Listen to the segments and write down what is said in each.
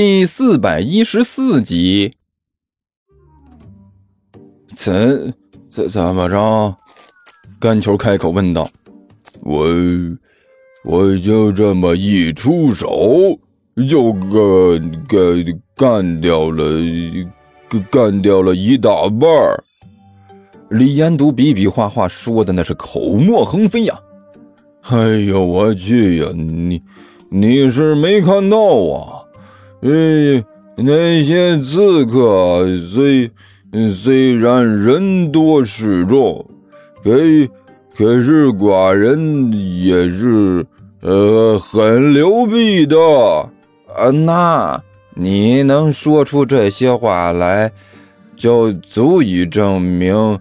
第四百一十四集。怎怎怎么着？干球开口问道：“我我就这么一出手，就干干干掉了，干掉了一大半。”李延独比比划划说的那是口沫横飞呀！哎呦我去呀！你你是没看到啊？呃，那些刺客虽虽然人多势众，可可是寡人也是呃很牛逼的。啊，那你能说出这些话来，就足以证明。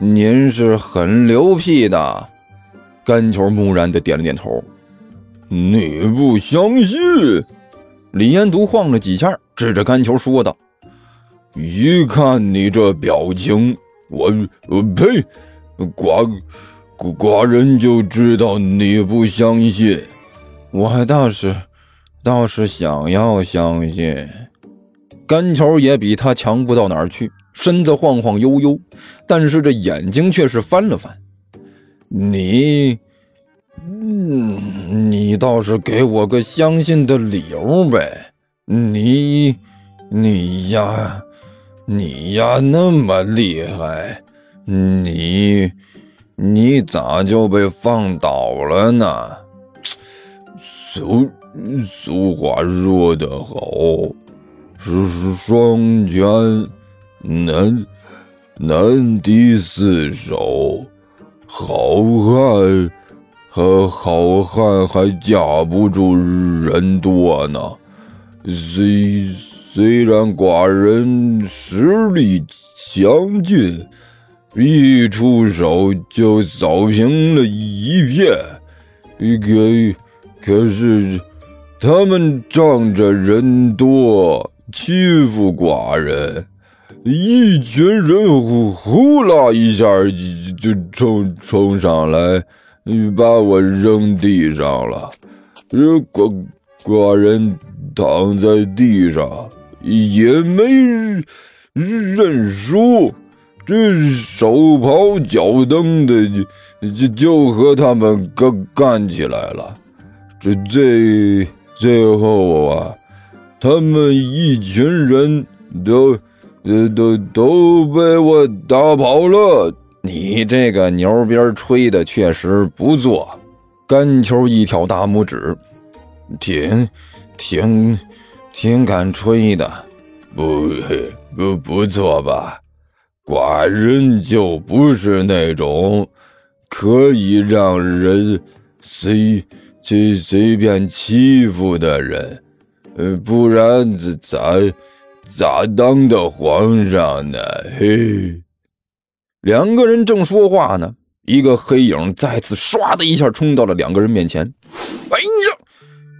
您是很牛逼的，干球木然的点了点头。你不相信？李延独晃了几下，指着干球说道：“一看你这表情，我我呸，寡寡人就知道你不相信。我还倒是倒是想要相信。”干球也比他强不到哪儿去。身子晃晃悠悠，但是这眼睛却是翻了翻。你，嗯，你倒是给我个相信的理由呗？你，你呀，你呀，那么厉害，你，你咋就被放倒了呢？俗俗话说得好，是是双拳。难难敌四手，好汉和好汉还架不住人多呢。虽虽然寡人实力强劲，一出手就扫平了一片，可可是他们仗着人多欺负寡人。一群人呼呼啦一下就就冲冲上来，你把我扔地上了。这寡寡人躺在地上也没认输，这手刨脚蹬的就就和他们干干起来了。这最最后啊，他们一群人。都都都被我打跑了！你这个牛鞭吹的确实不错。干球一挑大拇指，挺挺挺敢吹的，不不不错吧？寡人就不是那种可以让人随随随便欺负的人，呃，不然咋？咋当的皇上呢？嘿，两个人正说话呢，一个黑影再次唰的一下冲到了两个人面前。哎呀！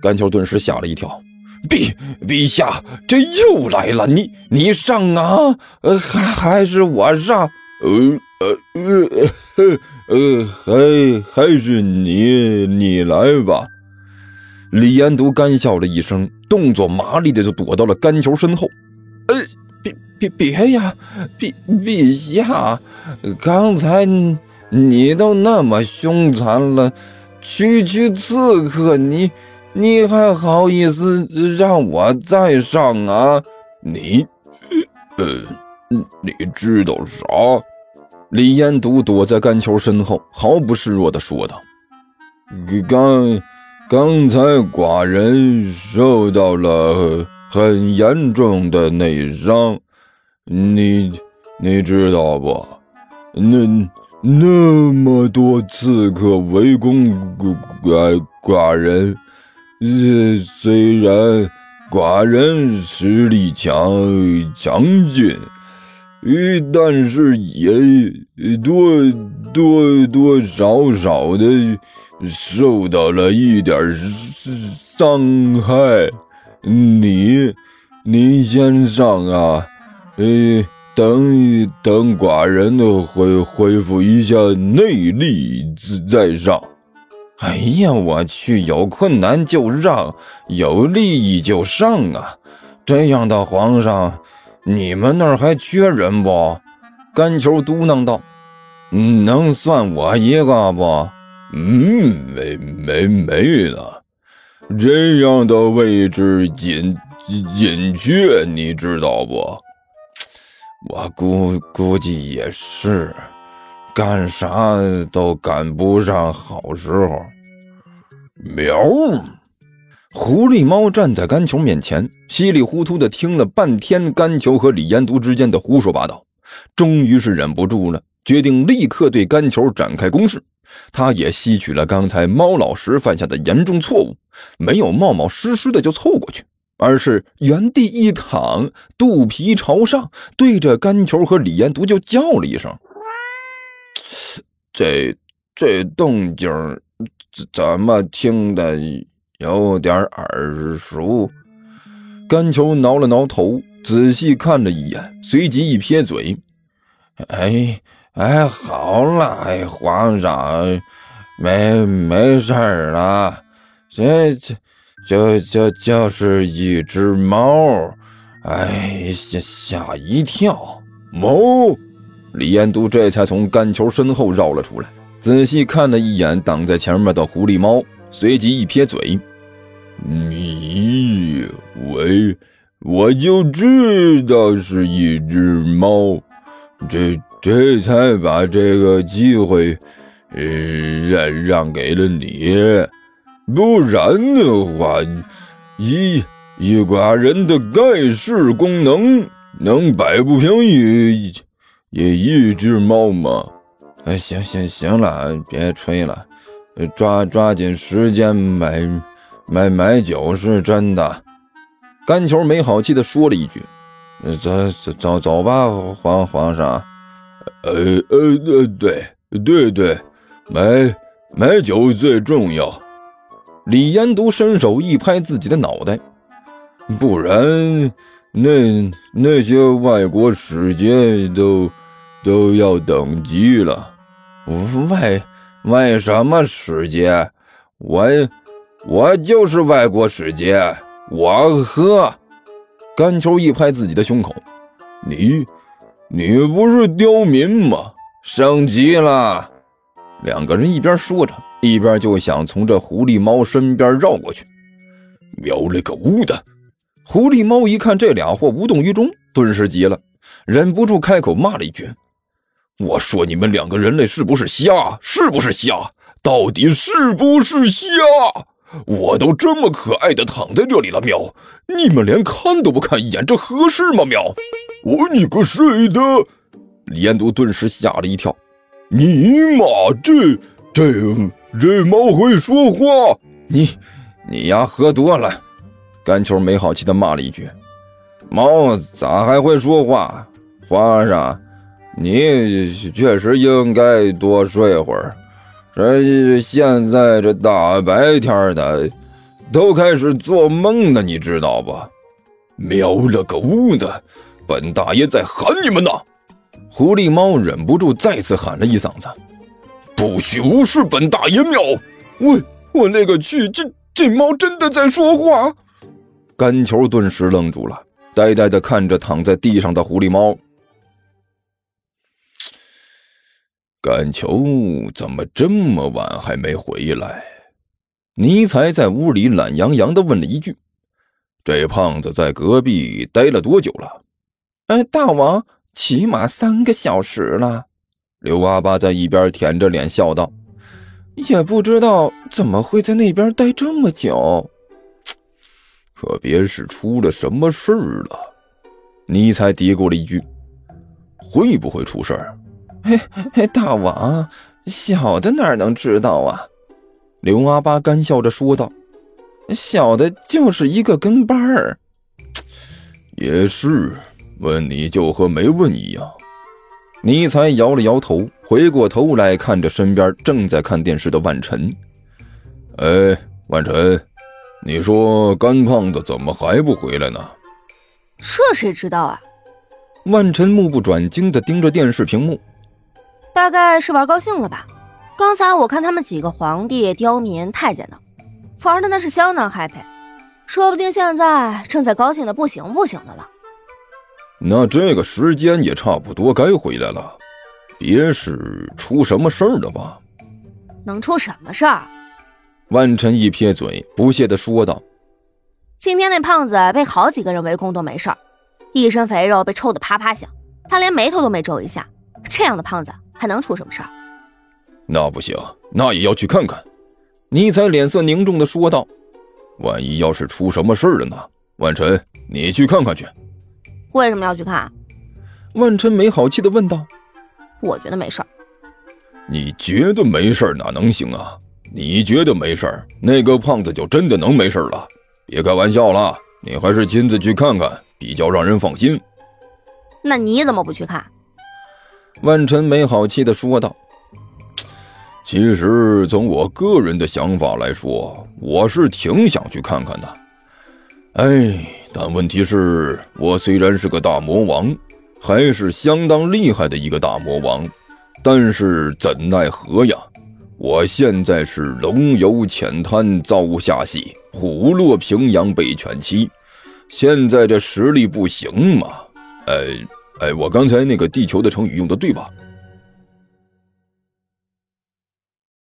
甘球顿时吓了一跳。陛陛下，这又来了！你你上啊？呃，还还是我上？呃呃呃呃，还还是你你来吧。李延独干笑了一声，动作麻利的就躲到了干球身后。呃，别别呀，陛陛下，刚才你都那么凶残了，区区刺客，你你还好意思让我再上啊？你，呃，你知道啥？李延独躲在干球身后，毫不示弱的说道：“刚刚才寡人受到了。”很严重的内伤，你你知道不？那那么多刺客围攻寡寡人，呃，虽然寡人实力强强劲，呃，但是也多多多少少的受到了一点伤害。你，你先上啊！呃，等等，寡人的恢恢复一下内力再上。哎呀，我去，有困难就让，有利益就上啊！这样的皇上，你们那儿还缺人不？甘球嘟囔道：“能算我一个不？嗯，没没没了。这样的位置紧紧缺，你知道不？我估估计也是，干啥都赶不上好时候。”喵。狐狸猫站在甘球面前，稀里糊涂的听了半天甘球和李延都之间的胡说八道，终于是忍不住了，决定立刻对甘球展开攻势。他也吸取了刚才猫老师犯下的严重错误，没有冒冒失失的就凑过去，而是原地一躺，肚皮朝上，对着甘球和李延都就叫了一声：“这这动静怎么听的？”有点耳熟，甘球挠了挠头，仔细看了一眼，随即一撇嘴：“哎哎，好了，哎，皇上，没没事了，这这就就就是一只猫，哎，吓吓一跳。”猫，李彦都这才从干球身后绕了出来，仔细看了一眼挡在前面的狐狸猫，随即一撇嘴。你喂，我就知道是一只猫，这这才把这个机会让让给了你，不然的话，一一寡人的盖世功能能摆不平一一一只猫吗？哎，行行行了，别吹了，抓抓紧时间买。买买酒是真的，甘球没好气的说了一句：“走走走走吧，皇皇上。”呃呃呃，对对对，买买酒最重要。李延都伸手一拍自己的脑袋，不然那那些外国使节都都要等急了。外外什么使节？我。我就是外国使节，我喝。甘球一拍自己的胸口：“你，你不是刁民吗？升级了。”两个人一边说着，一边就想从这狐狸猫身边绕过去。喵了个乌的！狐狸猫一看这俩货无动于衷，顿时急了，忍不住开口骂了一句：“我说你们两个人类是不是瞎？是不是瞎？到底是不是瞎？”我都这么可爱的躺在这里了，喵！你们连看都不看一眼，这合适吗？喵！我你个睡的！李彦都顿时吓了一跳。你妈，这这这猫会说话？你你丫喝多了！甘球没好气的骂了一句：“猫咋还会说话？皇上，你确实应该多睡会儿。”这现在这大白天的，都开始做梦呢，你知道不？喵了个乌的，本大爷在喊你们呢！狐狸猫忍不住再次喊了一嗓子：“不许无视本大爷！”喵！我我勒个去，这这猫真的在说话！甘球顿时愣住了，呆呆的看着躺在地上的狐狸猫。甘球怎么这么晚还没回来？尼才在屋里懒洋洋的问了一句：“这胖子在隔壁待了多久了？”“哎，大王，起码三个小时了。”刘阿八在一边舔着脸笑道：“也不知道怎么会在那边待这么久，可别是出了什么事儿了。”尼才嘀咕了一句：“会不会出事儿？”嘿，嘿，大王，小的哪能知道啊？刘阿八干笑着说道：“小的就是一个跟班儿。”也是，问你就和没问一样。尼才摇了摇头，回过头来看着身边正在看电视的万晨：“哎，万晨，你说干胖子怎么还不回来呢？”这谁知道啊？万晨目不转睛地盯着电视屏幕。大概是玩高兴了吧？刚才我看他们几个皇帝、刁民、太监呢，玩的那是相当 happy。说不定现在正在高兴的不行不行的了。那这个时间也差不多该回来了，别是出什么事儿了吧？能出什么事儿？万晨一撇嘴，不屑的说道：“今天那胖子被好几个人围攻都没事儿，一身肥肉被抽得啪啪响，他连眉头都没皱一下。这样的胖子还能出什么事儿？”那不行，那也要去看看。尼采脸色凝重的说道：“万一要是出什么事儿了呢？万晨，你去看看去。”为什么要去看？万晨没好气的问道。“我觉得没事儿。”“你觉得没事儿哪能行啊？你觉得没事儿，那个胖子就真的能没事儿了？别开玩笑了，你还是亲自去看看比较让人放心。”“那你怎么不去看？”万晨没好气的说道。其实从我个人的想法来说，我是挺想去看看的。哎，但问题是，我虽然是个大魔王，还是相当厉害的一个大魔王，但是怎奈何呀？我现在是龙游浅滩遭下戏，虎落平阳被犬欺，现在这实力不行嘛？哎哎，我刚才那个地球的成语用的对吧？